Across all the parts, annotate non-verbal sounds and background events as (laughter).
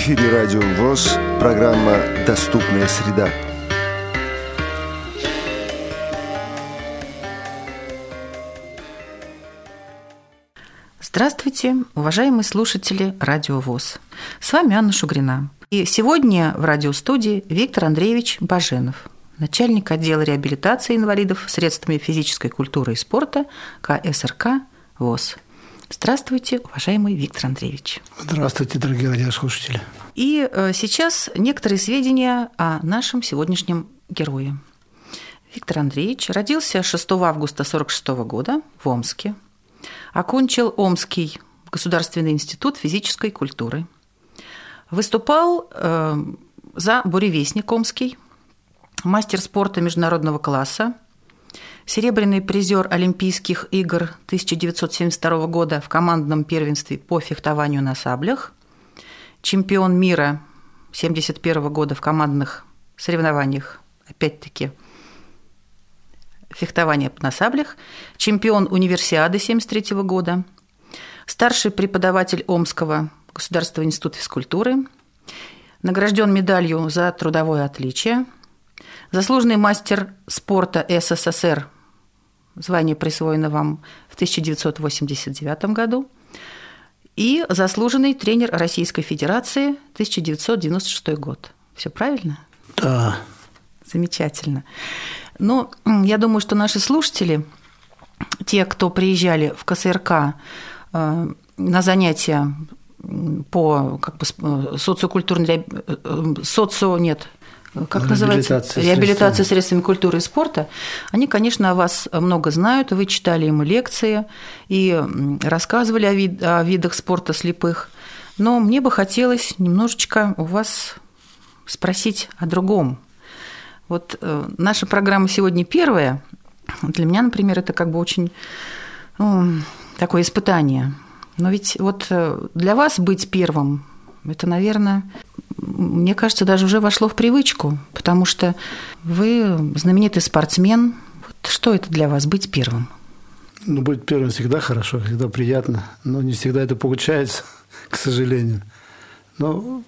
эфире Радио ВОЗ, программа «Доступная среда». Здравствуйте, уважаемые слушатели Радио ВОЗ. С вами Анна Шугрина. И сегодня в радиостудии Виктор Андреевич Баженов, начальник отдела реабилитации инвалидов средствами физической культуры и спорта КСРК ВОЗ. Здравствуйте, уважаемый Виктор Андреевич. Здравствуйте, дорогие радиослушатели. И э, сейчас некоторые сведения о нашем сегодняшнем герое. Виктор Андреевич родился 6 августа 1946 года в Омске. Окончил Омский государственный институт физической культуры. Выступал э, за буревестник Омский, мастер спорта международного класса – серебряный призер Олимпийских игр 1972 года в командном первенстве по фехтованию на саблях, чемпион мира 1971 года в командных соревнованиях, опять-таки, фехтование на саблях, чемпион универсиады 1973 года, старший преподаватель Омского государственного института физкультуры, награжден медалью за трудовое отличие, заслуженный мастер спорта СССР Звание присвоено вам в 1989 году. И заслуженный тренер Российской Федерации 1996 год. Все правильно? Да. Замечательно. Ну, я думаю, что наши слушатели, те, кто приезжали в КСРК э, на занятия по как бы, э, социокультурной э, социо нет как называется, реабилитация средствами культуры и спорта, они, конечно, о вас много знают, вы читали ему лекции и рассказывали о, вид, о видах спорта слепых, но мне бы хотелось немножечко у вас спросить о другом. Вот э, наша программа сегодня первая. Для меня, например, это как бы очень ну, такое испытание. Но ведь вот э, для вас быть первым это, наверное, мне кажется, даже уже вошло в привычку, потому что вы знаменитый спортсмен. Вот что это для вас быть первым? Ну, быть первым всегда хорошо, всегда приятно, но не всегда это получается, (laughs) к сожалению. Но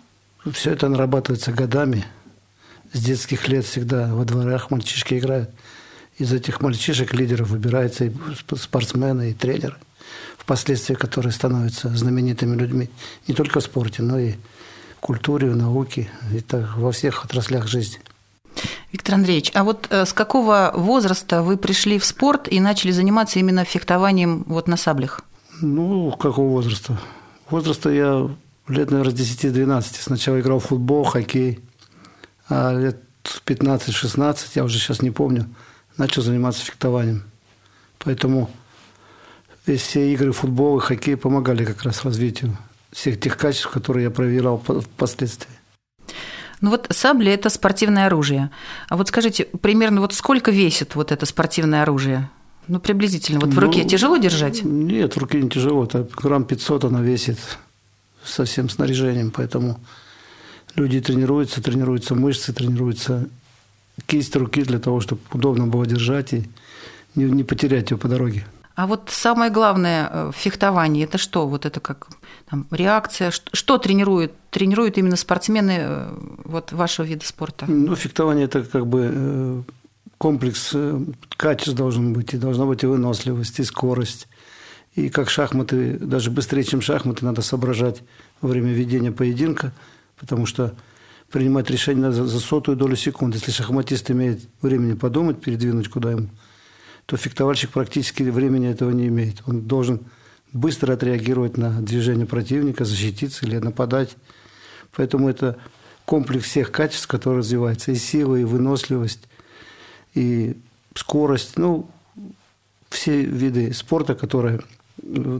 все это нарабатывается годами. С детских лет всегда во дворах мальчишки играют. Из этих мальчишек лидеров выбираются и спортсмены, и тренеры – впоследствии которые становятся знаменитыми людьми не только в спорте, но и культуре, в науке, и так во всех отраслях жизни. Виктор Андреевич, а вот э, с какого возраста вы пришли в спорт и начали заниматься именно фехтованием вот на саблях? Ну, какого возраста? Возраста я лет, наверное, с 10-12. Сначала играл в футбол, хоккей, а лет 15-16, я уже сейчас не помню, начал заниматься фехтованием. Поэтому все игры футбол и хоккей помогали как раз развитию всех тех качеств, которые я проверял впоследствии. Ну вот сабля – это спортивное оружие. А вот скажите, примерно вот сколько весит вот это спортивное оружие? Ну, приблизительно. Вот в ну, руке тяжело держать? Нет, в руке не тяжело. Это грамм 500 она весит со всем снаряжением. Поэтому люди тренируются, тренируются мышцы, тренируются кисть руки для того, чтобы удобно было держать и не, не потерять ее по дороге. А вот самое главное э, в фехтовании – это что? Вот это как там, реакция? Что, что тренируют? Тренируют именно спортсмены э, вот, вашего вида спорта? Ну, фехтование – это как бы э, комплекс качеств должен быть. И должна быть и выносливость, и скорость. И как шахматы, даже быстрее, чем шахматы, надо соображать во время ведения поединка, потому что принимать решение надо за сотую долю секунды. Если шахматист имеет времени подумать, передвинуть куда ему – то фехтовальщик практически времени этого не имеет. Он должен быстро отреагировать на движение противника, защититься или нападать. Поэтому это комплекс всех качеств, которые развиваются. И сила, и выносливость, и скорость. Ну, все виды спорта, которые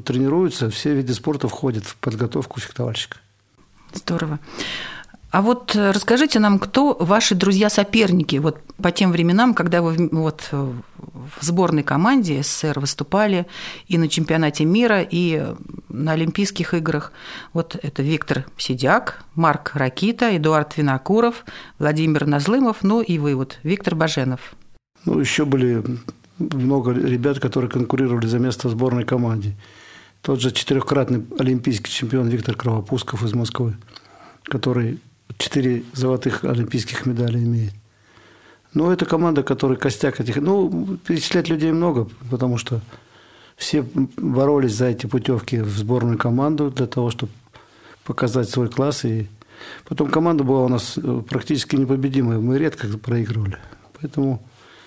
тренируются, все виды спорта входят в подготовку фехтовальщика. Здорово. А вот э, расскажите нам, кто ваши друзья-соперники вот по тем временам, когда вы вот э, в сборной команде СССР выступали и на чемпионате мира, и на Олимпийских играх. Вот это Виктор Сидяк, Марк Ракита, Эдуард Винокуров, Владимир Назлымов, ну и вы, вот Виктор Баженов. Ну, еще были много ребят, которые конкурировали за место в сборной команде. Тот же четырехкратный олимпийский чемпион Виктор Кровопусков из Москвы – который четыре золотых олимпийских медалей имеет. Ну, это команда, которая костяк этих... Ну, перечислять людей много, потому что все боролись за эти путевки в сборную команду для того, чтобы показать свой класс. И потом команда была у нас э, практически непобедимая. Мы редко проигрывали. Поэтому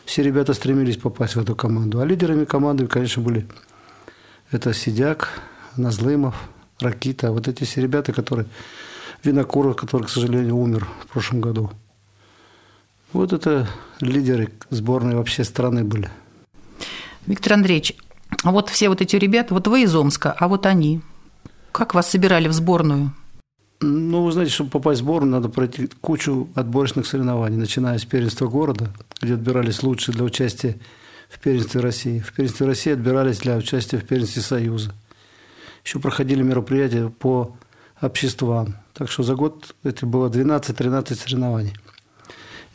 все ребята стремились попасть в эту команду. А лидерами команды, конечно, были это Сидяк, Назлымов, Ракита. Вот эти все ребята, которые... Винокуров, который, к сожалению, умер в прошлом году. Вот это лидеры сборной вообще страны были. Виктор Андреевич, а вот все вот эти ребята, вот вы из Омска, а вот они, как вас собирали в сборную? Ну, вы знаете, чтобы попасть в сборную, надо пройти кучу отборочных соревнований, начиная с первенства города, где отбирались лучшие для участия в первенстве России. В первенстве России отбирались для участия в первенстве Союза. Еще проходили мероприятия по обществам. Так что за год это было 12-13 соревнований.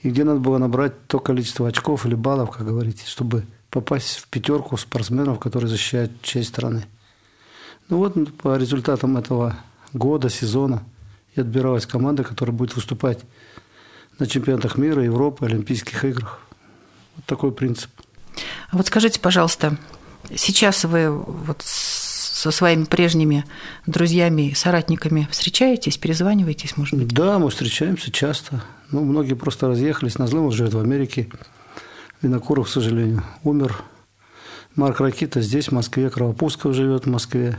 И где надо было набрать то количество очков или баллов, как говорите, чтобы попасть в пятерку спортсменов, которые защищают честь страны. Ну вот по результатам этого года, сезона и отбиралась команда, которая будет выступать на чемпионатах мира, Европы, Олимпийских играх. Вот такой принцип. А вот скажите, пожалуйста, сейчас вы вот со своими прежними друзьями, соратниками встречаетесь, перезваниваетесь, может быть? Да, мы встречаемся часто. Ну, многие просто разъехались. Назлымов живет в Америке. Винокуров, к сожалению, умер. Марк Ракита здесь, в Москве. Кровопусков живет в Москве.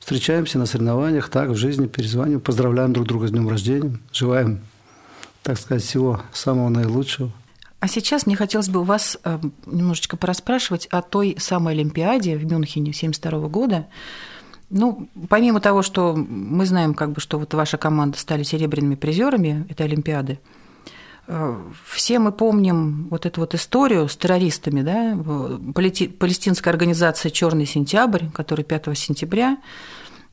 Встречаемся на соревнованиях, так, в жизни, перезваниваем, поздравляем друг друга с днем рождения, желаем, так сказать, всего самого наилучшего. А сейчас мне хотелось бы вас э, немножечко порасспрашивать о той самой Олимпиаде в Мюнхене 1972 года. Ну, помимо того, что мы знаем, как бы, что вот ваша команда стали серебряными призерами этой Олимпиады, э, все мы помним вот эту вот историю с террористами, да, палестинская организация «Черный сентябрь», который 5 сентября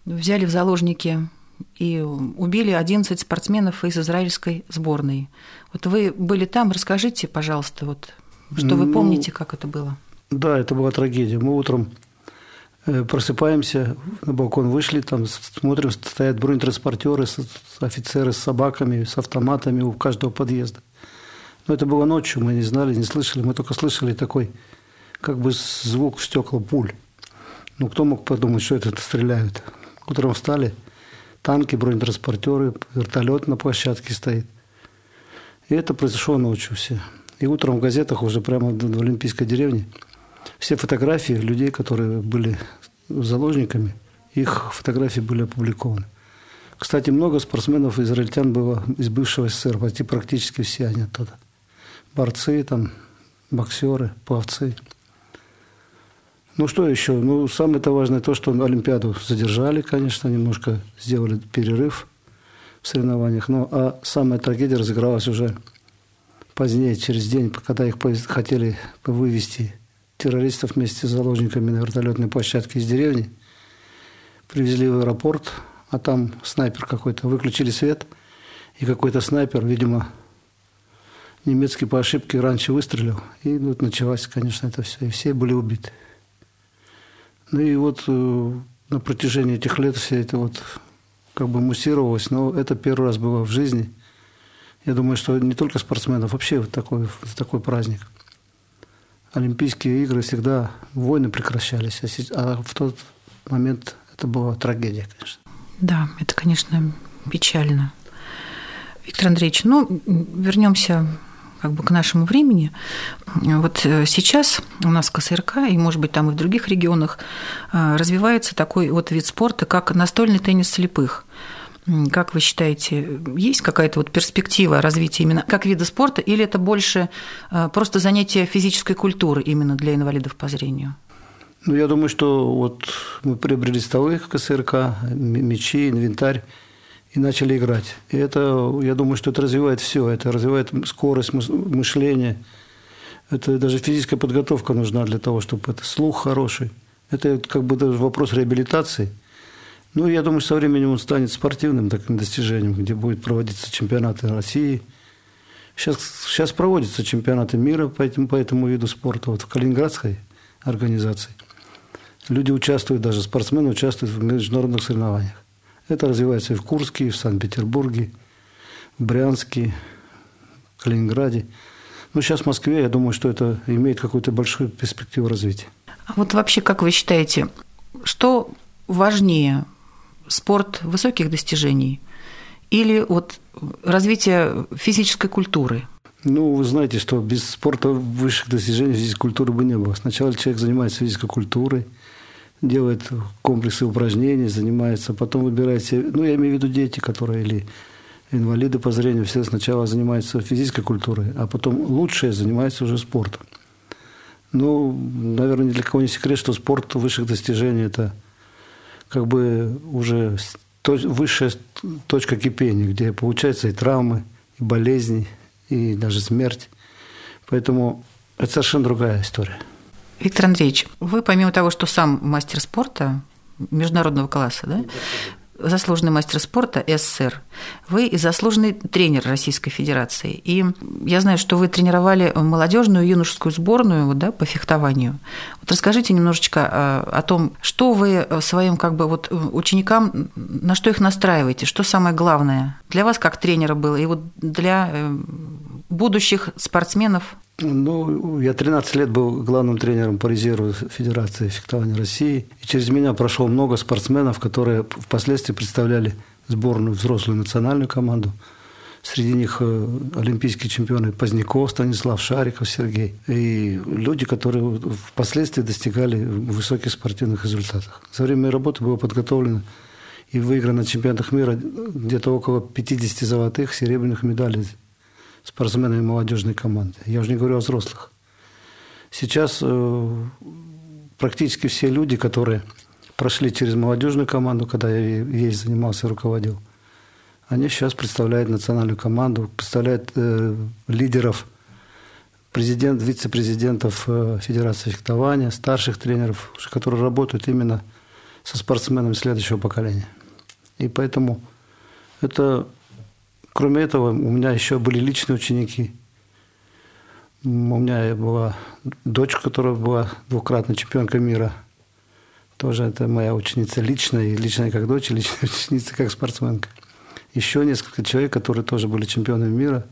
взяли в заложники и убили 11 спортсменов из израильской сборной. Вот вы были там, расскажите, пожалуйста, вот, что вы ну, помните, как это было? Да, это была трагедия. Мы утром э, просыпаемся, на балкон вышли, там смотрим, стоят бронетранспортеры, офицеры с собаками, с автоматами у каждого подъезда. Но это было ночью, мы не знали, не слышали, мы только слышали такой, как бы звук в стекла пуль. Ну, кто мог подумать, что это стреляют? Утром встали – танки, бронетранспортеры, вертолет на площадке стоит. И это произошло ночью все. И утром в газетах уже прямо в Олимпийской деревне все фотографии людей, которые были заложниками, их фотографии были опубликованы. Кстати, много спортсменов израильтян было из бывшего СССР, почти практически все они оттуда. Борцы, там, боксеры, пловцы – ну, что еще? Ну, самое-то важное то, что Олимпиаду задержали, конечно, немножко сделали перерыв в соревнованиях. Ну, а самая трагедия разыгралась уже позднее, через день, когда их хотели вывести террористов вместе с заложниками на вертолетной площадке из деревни. Привезли в аэропорт, а там снайпер какой-то. Выключили свет, и какой-то снайпер, видимо, немецкий по ошибке раньше выстрелил. И вот началось, конечно, это все. И все были убиты. Ну и вот э, на протяжении этих лет все это вот как бы муссировалось, но это первый раз было в жизни. Я думаю, что не только спортсменов, вообще вот такой, такой праздник. Олимпийские игры всегда войны прекращались, а, а в тот момент это была трагедия, конечно. Да, это, конечно, печально. Виктор Андреевич, ну, вернемся как бы к нашему времени. Вот э, сейчас у нас в КСРК, и, может быть, там и в других регионах э, развивается такой вот вид спорта, как настольный теннис слепых. Как вы считаете, есть какая-то вот перспектива развития именно как вида спорта, или это больше э, просто занятие физической культуры именно для инвалидов по зрению? Ну, я думаю, что вот мы приобрели столы КСРК, мячи, инвентарь, и начали играть. И это, я думаю, что это развивает все. Это развивает скорость мышления. Это даже физическая подготовка нужна для того, чтобы это слух хороший. Это как бы даже вопрос реабилитации. Ну, я думаю, со временем он станет спортивным таким достижением, где будет проводиться чемпионаты России. Сейчас, сейчас проводятся чемпионаты мира по этому, по этому виду спорта вот в Калининградской организации. Люди участвуют, даже спортсмены участвуют в международных соревнованиях. Это развивается и в Курске, и в Санкт-Петербурге – в Брянске, Калининграде. Ну, сейчас в Москве, я думаю, что это имеет какую-то большую перспективу развития. А вот вообще, как вы считаете, что важнее, спорт высоких достижений или вот развитие физической культуры? Ну, вы знаете, что без спорта высших достижений физической культуры бы не было. Сначала человек занимается физической культурой, делает комплексы упражнений, занимается, потом выбирает себе, ну, я имею в виду дети, которые или инвалиды по зрению, все сначала занимаются физической культурой, а потом лучшие занимаются уже спортом. Ну, наверное, ни для кого не секрет, что спорт высших достижений – это как бы уже высшая точка кипения, где получается и травмы, и болезни, и даже смерть. Поэтому это совершенно другая история. Виктор Андреевич, вы помимо того, что сам мастер спорта международного класса, да, заслуженный мастер спорта СССР. Вы и заслуженный тренер Российской Федерации. И я знаю, что вы тренировали молодежную юношескую сборную да, по фехтованию. Вот расскажите немножечко а, о том, что вы своим как бы вот ученикам, на что их настраиваете, что самое главное для вас как тренера было и вот для э, будущих спортсменов ну, я 13 лет был главным тренером по резерву Федерации фехтования России. И через меня прошло много спортсменов, которые впоследствии представляли сборную взрослую национальную команду. Среди них э, олимпийские чемпионы Поздняков, Станислав Шариков, Сергей. И люди, которые впоследствии достигали высоких спортивных результатов. За время моей работы было подготовлено и выиграно на чемпионатах мира где-то около 50 золотых, серебряных медалей спортсменами молодежной команды. Я уже не говорю о взрослых. Сейчас э, практически все люди, которые прошли через молодежную команду, когда я ей занимался, руководил, они сейчас представляют национальную команду, представляют э, лидеров, президент, вице-президентов э, Федерации фехтования, старших тренеров, которые работают именно со спортсменами следующего поколения. И поэтому это Кроме этого, у меня еще были личные ученики. У меня была дочь, которая была двукратной чемпионкой мира. Тоже это моя ученица личная, личная как дочь, личная (laughs) ученица как спортсменка. Еще несколько человек, которые тоже были чемпионами мира.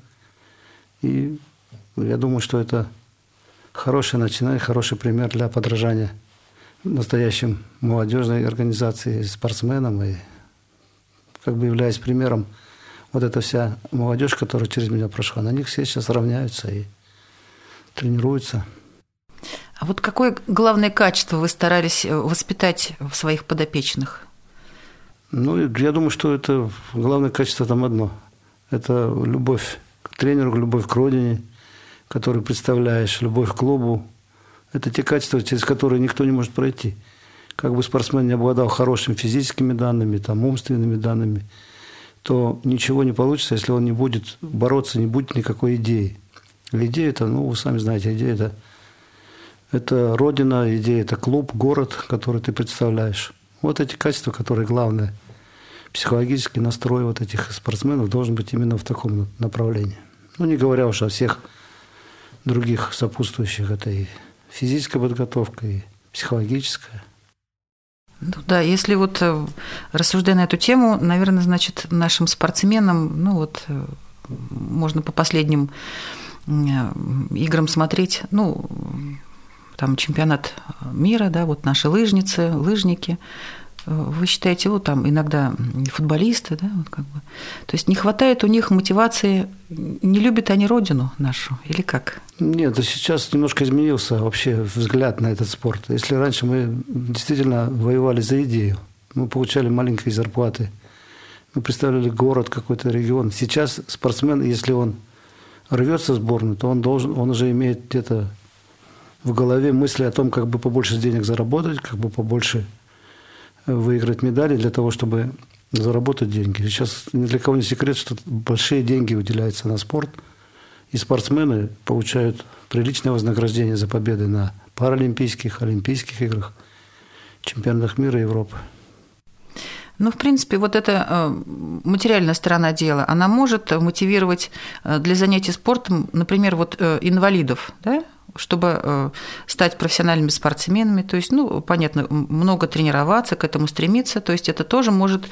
И я думаю, что это хорошее начинание, хороший пример для подражания настоящим молодежной организации, спортсменам, и как бы являясь примером вот эта вся молодежь, которая через меня прошла, на них все сейчас равняются и тренируются. А вот какое главное качество вы старались э, воспитать в своих подопечных? Ну, я думаю, что это главное качество там одно. Это любовь к тренеру, любовь к родине, которую представляешь, любовь к клубу. Это те качества, через которые никто не может пройти. Как бы спортсмен не обладал хорошими физическими данными, там, умственными данными – то ничего не получится, если он не будет бороться, не будет никакой идеи. Идея это, ну, вы сами знаете, идея это, это родина, идея это клуб, город, который ты представляешь. Вот эти качества, которые главное. Психологический настрой вот этих спортсменов должен быть именно в таком направлении. Ну, не говоря уж о всех других сопутствующих. Это и физическая и психологическая – ну да, если вот э, рассуждая на эту тему, наверное, значит, нашим спортсменам, ну вот, э, можно по последним э, играм смотреть, ну, там чемпионат мира, да, вот наши лыжницы, лыжники, вы считаете, вот там иногда футболисты, да, вот как бы. То есть не хватает у них мотивации, не любят они родину нашу, или как? Нет, сейчас немножко изменился вообще взгляд на этот спорт. Если раньше мы действительно воевали за идею, мы получали маленькие зарплаты, мы представляли город, какой-то регион. Сейчас спортсмен, если он рвется в сборную, то он должен, он уже имеет где-то в голове мысли о том, как бы побольше денег заработать, как бы побольше выиграть медали для того, чтобы заработать деньги. Сейчас ни для кого не секрет, что большие деньги выделяются на спорт, и спортсмены получают приличное вознаграждение за победы на паралимпийских, олимпийских играх, чемпионатах мира и Европы. Ну, в принципе, вот эта э, материальная сторона дела, она может мотивировать э, для занятий спортом, например, вот э, инвалидов, да, чтобы э, стать профессиональными спортсменами. То есть, ну, понятно, много тренироваться, к этому стремиться. То есть это тоже может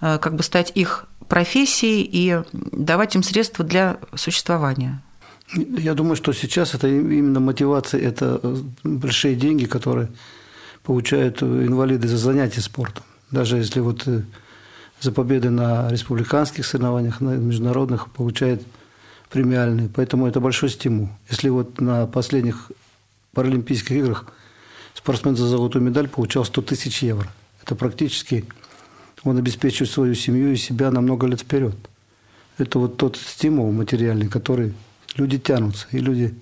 э, как бы стать их профессии и давать им средства для существования. Я думаю, что сейчас это именно мотивация, это большие деньги, которые получают инвалиды за занятия спортом. Даже если вот э, за победы на республиканских соревнованиях, на международных получает премиальные. Поэтому это большой стимул. Если вот на последних Паралимпийских играх спортсмен за золотую медаль получал 100 тысяч евро. Это практически он обеспечивает свою семью и себя на много лет вперед. Это вот тот стимул материальный, который люди тянутся, и люди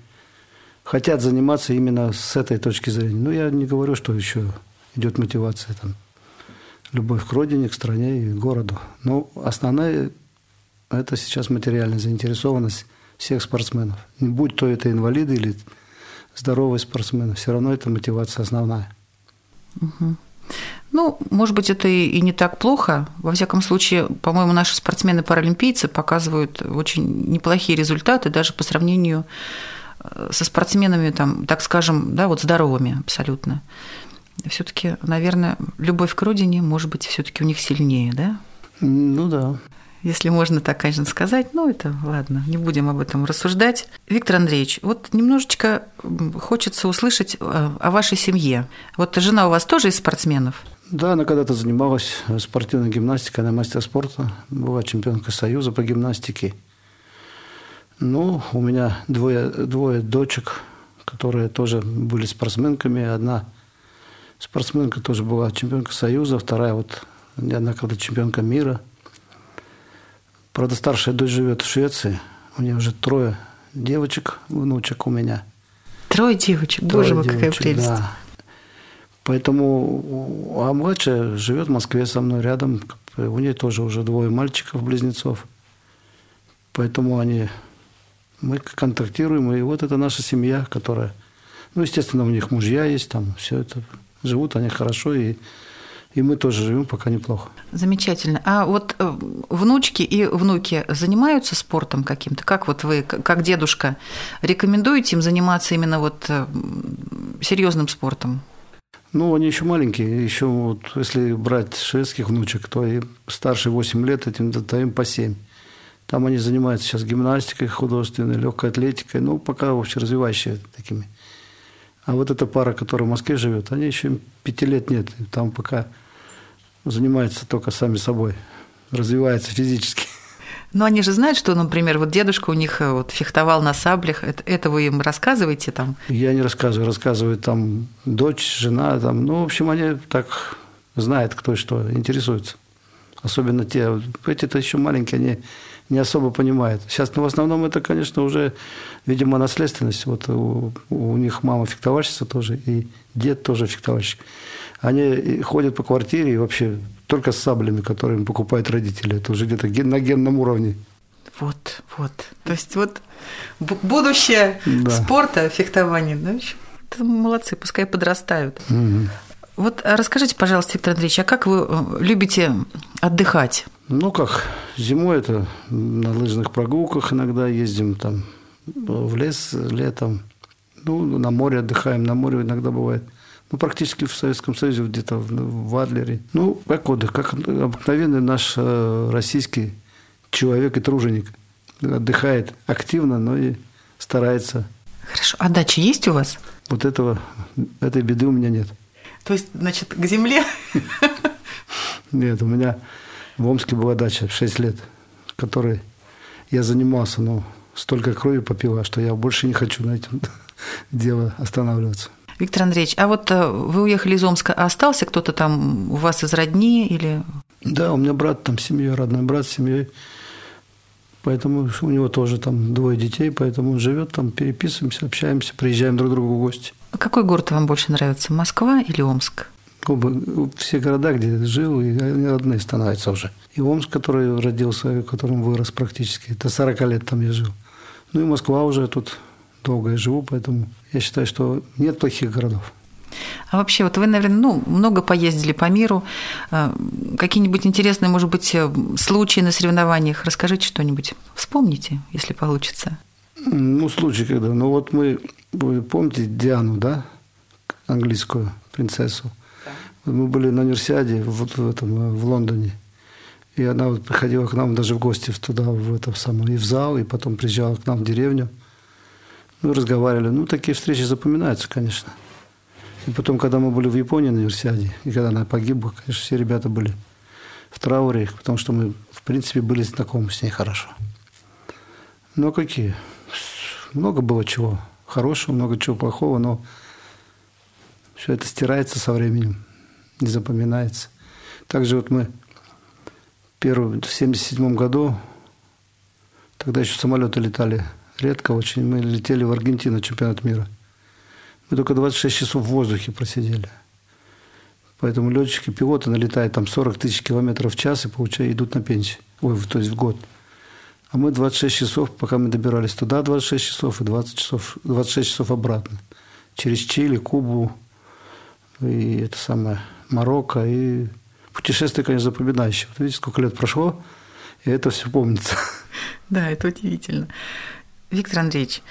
хотят заниматься именно с этой точки зрения. Ну, я не говорю, что еще идет мотивация там, любовь к родине, к стране и городу. Но основная – это сейчас материальная заинтересованность всех спортсменов. Будь то это инвалиды или здоровые спортсмены, все равно это мотивация основная. Угу. Ну, может быть, это и не так плохо. Во всяком случае, по-моему, наши спортсмены-паралимпийцы показывают очень неплохие результаты даже по сравнению э, со спортсменами, там, так скажем, да, вот здоровыми абсолютно. Все-таки, наверное, любовь к родине, может быть, все-таки у них сильнее, да? Ну да если можно так, конечно, сказать. Ну, это ладно, не будем об этом рассуждать. Виктор Андреевич, вот немножечко хочется услышать э, о вашей семье. Вот жена у вас тоже из спортсменов? Да, она когда-то занималась спортивной гимнастикой, она мастер спорта, была чемпионкой Союза по гимнастике. Ну, у меня двое, двое дочек, которые тоже были спортсменками. Одна спортсменка тоже была чемпионка Союза, вторая вот неоднократно чемпионка мира – Правда, старшая дочь живет в Швеции. У нее уже трое девочек, внучек у меня. Трое девочек? Трое Боже мой, какая прелесть. Да. Поэтому, а младшая живет в Москве со мной рядом. У нее тоже уже двое мальчиков-близнецов. Поэтому они, мы контактируем, и вот это наша семья, которая, ну, естественно, у них мужья есть, там все это, живут они хорошо, и и мы тоже живем пока неплохо. Замечательно. А вот э, внучки и внуки занимаются спортом каким-то? Как вот вы, как дедушка, рекомендуете им заниматься именно вот э, серьезным спортом? Ну, они еще маленькие. Еще вот если брать шведских внучек, то и старше 8 лет, этим даем по 7. Там они занимаются сейчас гимнастикой художественной, легкой атлетикой, ну, пока вообще развивающие такими. А вот эта пара, которая в Москве живет, они еще пяти лет нет. Там пока занимаются только сами собой, развиваются физически. Но они же знают, что, например, вот дедушка у них э, вот фехтовал на саблях. Это, это вы им рассказываете там? Я не рассказываю, рассказывают там дочь, жена, там, ну, в общем, они так знают, кто и что, интересуются. Особенно те, эти-то еще маленькие, они не особо понимают. Сейчас ну, в основном это, конечно, уже, видимо, наследственность. Вот у, у них мама фехтовальщица тоже, и дед тоже фехтовальщик. Они ходят по квартире и вообще только с саблями, которые им покупают родители. Это уже где-то на генном уровне. Вот, вот. То есть вот будущее да. спорта, фехтования. Да? Это молодцы, пускай подрастают. Угу. Вот расскажите, пожалуйста, Виктор Андреевич, а как вы э, любите отдыхать? Ну как, зимой это на лыжных прогулках иногда ездим там в лес летом. Ну, на море отдыхаем, на море иногда бывает ну, практически в Советском Союзе, где-то в Адлере. Ну, как отдых, как обыкновенный наш э, российский человек и труженик. Отдыхает активно, но и старается. Хорошо. А дача есть у вас? Вот этого, этой беды у меня нет. То есть, значит, к земле? Нет, у меня в Омске была дача 6 лет, которой я занимался, но столько крови попила, что я больше не хочу на этом (laughs) дело останавливаться. Виктор Андреевич, а вот э, вы уехали из Омска, а остался кто-то там у вас из родни или? Да, у меня брат там семья, родной брат с семьей. Поэтому у него тоже там двое детей, поэтому он живет там, переписываемся, общаемся, приезжаем друг к другу в гости. А какой город вам больше нравится, Москва или Омск? Оба, все города, где жил, и они родные становятся уже. И Омск, который родился, в котором вырос практически, это 40 лет там я жил. Ну и Москва уже тут долго я живу, поэтому я считаю, что нет плохих городов. А вообще, вот вы, наверное, ну, много поездили по миру. А, какие-нибудь интересные, может быть, э, случаи на соревнованиях? Расскажите что-нибудь. Вспомните, если получится. Ну, случай когда. Ну, вот мы, вы помните Диану, да? Английскую принцессу. Да. Мы были на универсиаде вот в, этом, в Лондоне. И она вот приходила к нам даже в гости туда, в это самое, и в зал, и потом приезжала к нам в деревню. Ну, разговаривали. Ну, такие встречи запоминаются, конечно. И потом, когда мы были в Японии на универсиаде, и когда она погибла, конечно, все ребята были в трауре, потому что мы, в принципе, были знакомы с ней хорошо. Ну, какие? Много было чего хорошего, много чего плохого, но все это стирается со временем, не запоминается. Также вот мы первый, в 77 году, тогда еще самолеты летали редко очень, мы летели в Аргентину, чемпионат мира. Мы только 26 часов в воздухе просидели. Поэтому летчики, пилоты налетают там 40 тысяч километров в час и получают, идут на пенсию. Ой, то есть в год. А мы 26 часов, пока мы добирались туда, 26 часов и 20 часов, 26 часов обратно. Через Чили, Кубу и это самое Марокко. И путешествие, конечно, запоминающее. Вот видите, сколько лет прошло, и это все помнится. (laughs) Да, это удивительно. Виктор Андреевич,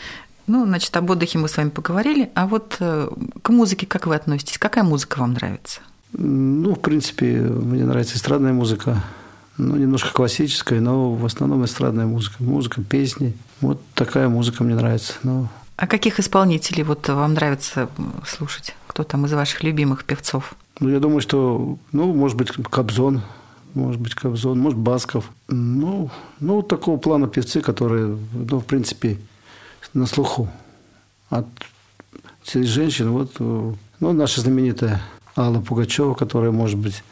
ну, значит, об отдыхе мы с вами поговорили, а вот э, к музыке как вы относитесь? Какая музыка вам нравится? Ну, в принципе, мне нравится эстрадная музыка, ну, немножко классическая, но в основном эстрадная музыка. Музыка, песни. Вот такая музыка мне нравится. Но... А каких исполнителей вот вам нравится слушать? Кто там из ваших любимых певцов? Ну, я думаю, что, ну, может быть, Кобзон, может быть, Кобзон, может, Басков. Ну, ну, такого плана певцы, которые, ну, в принципе, на слуху. От всех женщин, вот, ну, наша знаменитая Алла Пугачева, которая, может быть,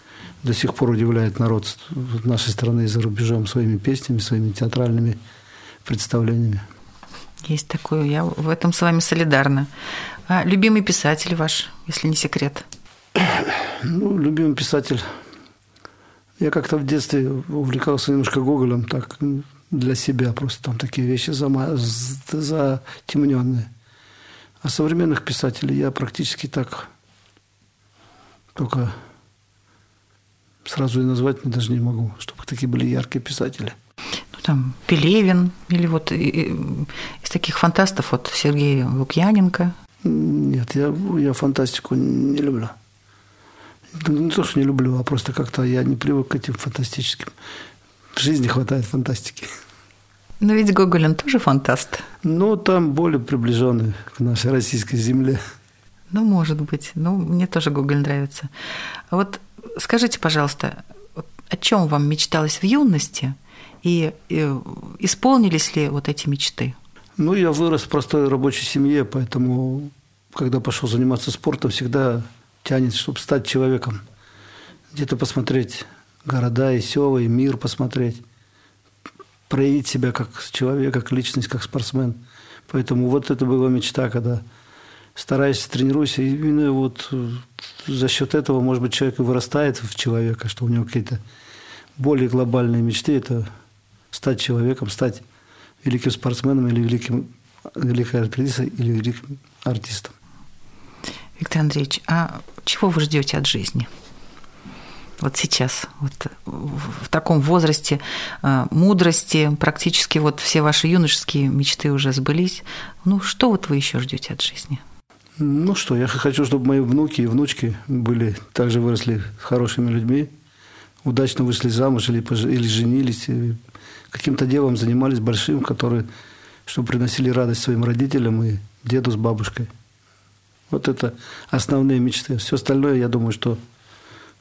до сих пор удивляет народ нашей страны и за рубежом своими песнями, своими театральными представлениями. Есть такое, я в этом с вами солидарна. А любимый писатель ваш, если не секрет? Ну, любимый писатель. Я как-то в детстве увлекался немножко Гоголем, так, для себя просто там такие вещи затемненные. А современных писателей я практически так только сразу и назвать даже не могу, чтобы такие были яркие писатели. Ну, там Пелевин или вот из таких фантастов вот Сергей Лукьяненко. Нет, я, я фантастику не люблю. Не то, что не люблю, а просто как-то я не привык к этим фантастическим. В жизни хватает фантастики. Но ведь Гоголин тоже фантаст. Ну, там более приближенный к нашей российской земле. Ну, может быть. Ну, мне тоже Гоголь нравится. А вот скажите, пожалуйста, о чем вам мечталось в юности и, и исполнились ли вот эти мечты? Ну, я вырос в простой рабочей семье, поэтому, когда пошел заниматься спортом, всегда тянет, чтобы стать человеком. Где-то посмотреть города и села, и мир посмотреть. Проявить себя как человек, как личность, как спортсмен. Поэтому вот это была мечта, когда стараюсь, тренируюсь, и именно вот за счет этого, может быть, человек и вырастает в человека, что у него какие-то более глобальные мечты – это стать человеком, стать великим спортсменом или великим, великой актрисой или великим артистом. Виктор Андреевич, а чего вы ждете от жизни? Вот сейчас, вот в таком возрасте э, мудрости, практически вот все ваши юношеские мечты уже сбылись. Ну, что вот вы еще ждете от жизни? Ну что, я хочу, чтобы мои внуки и внучки были, также выросли хорошими людьми, удачно вышли замуж или, или женились, каким-то делом занимались большим, которые, чтобы приносили радость своим родителям и деду с бабушкой. Вот это основные мечты. Все остальное, я думаю, что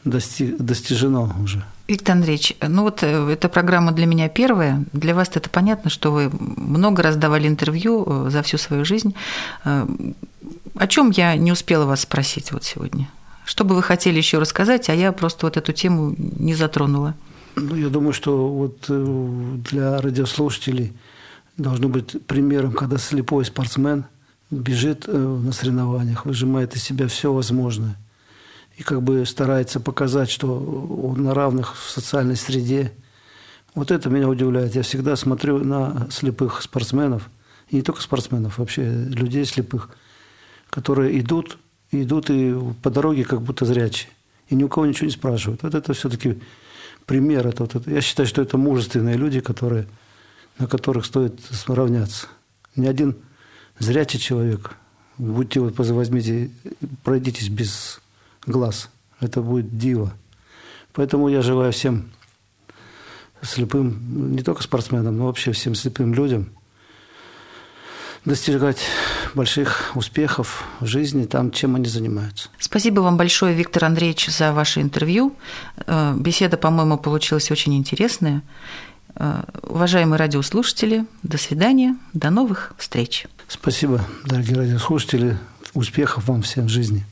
достиг, достижено уже. Виктор Андреевич, ну вот э, эта программа для меня первая. Для вас это понятно, что вы много раз давали интервью э, за всю свою жизнь. Э, о чем я не успела вас спросить вот сегодня? Что бы вы хотели еще рассказать, а я просто вот эту тему не затронула? Ну, я думаю, что вот для радиослушателей должно быть примером, когда слепой спортсмен бежит на соревнованиях, выжимает из себя все возможное – и как бы старается показать, что он на равных в социальной среде. Вот это меня удивляет. Я всегда смотрю на слепых спортсменов, и не только спортсменов, вообще людей слепых, которые идут, идут и по дороге как будто зрячие, и ни у кого ничего не спрашивают. Вот это все-таки пример. Это, вот это. Я считаю, что это мужественные люди, которые, на которых стоит равняться. Ни один зрячий человек, будьте вот, возьмите, пройдитесь без глаз. Это будет диво. Поэтому я желаю всем слепым, не только спортсменам, но вообще всем слепым людям достигать больших успехов в жизни там, чем они занимаются. Спасибо вам большое, Виктор Андреевич, за ваше интервью. Э, беседа, по-моему, получилась очень интересная. Э, уважаемые радиослушатели, до свидания, до новых встреч. Спасибо, дорогие радиослушатели. Успехов вам всем в жизни.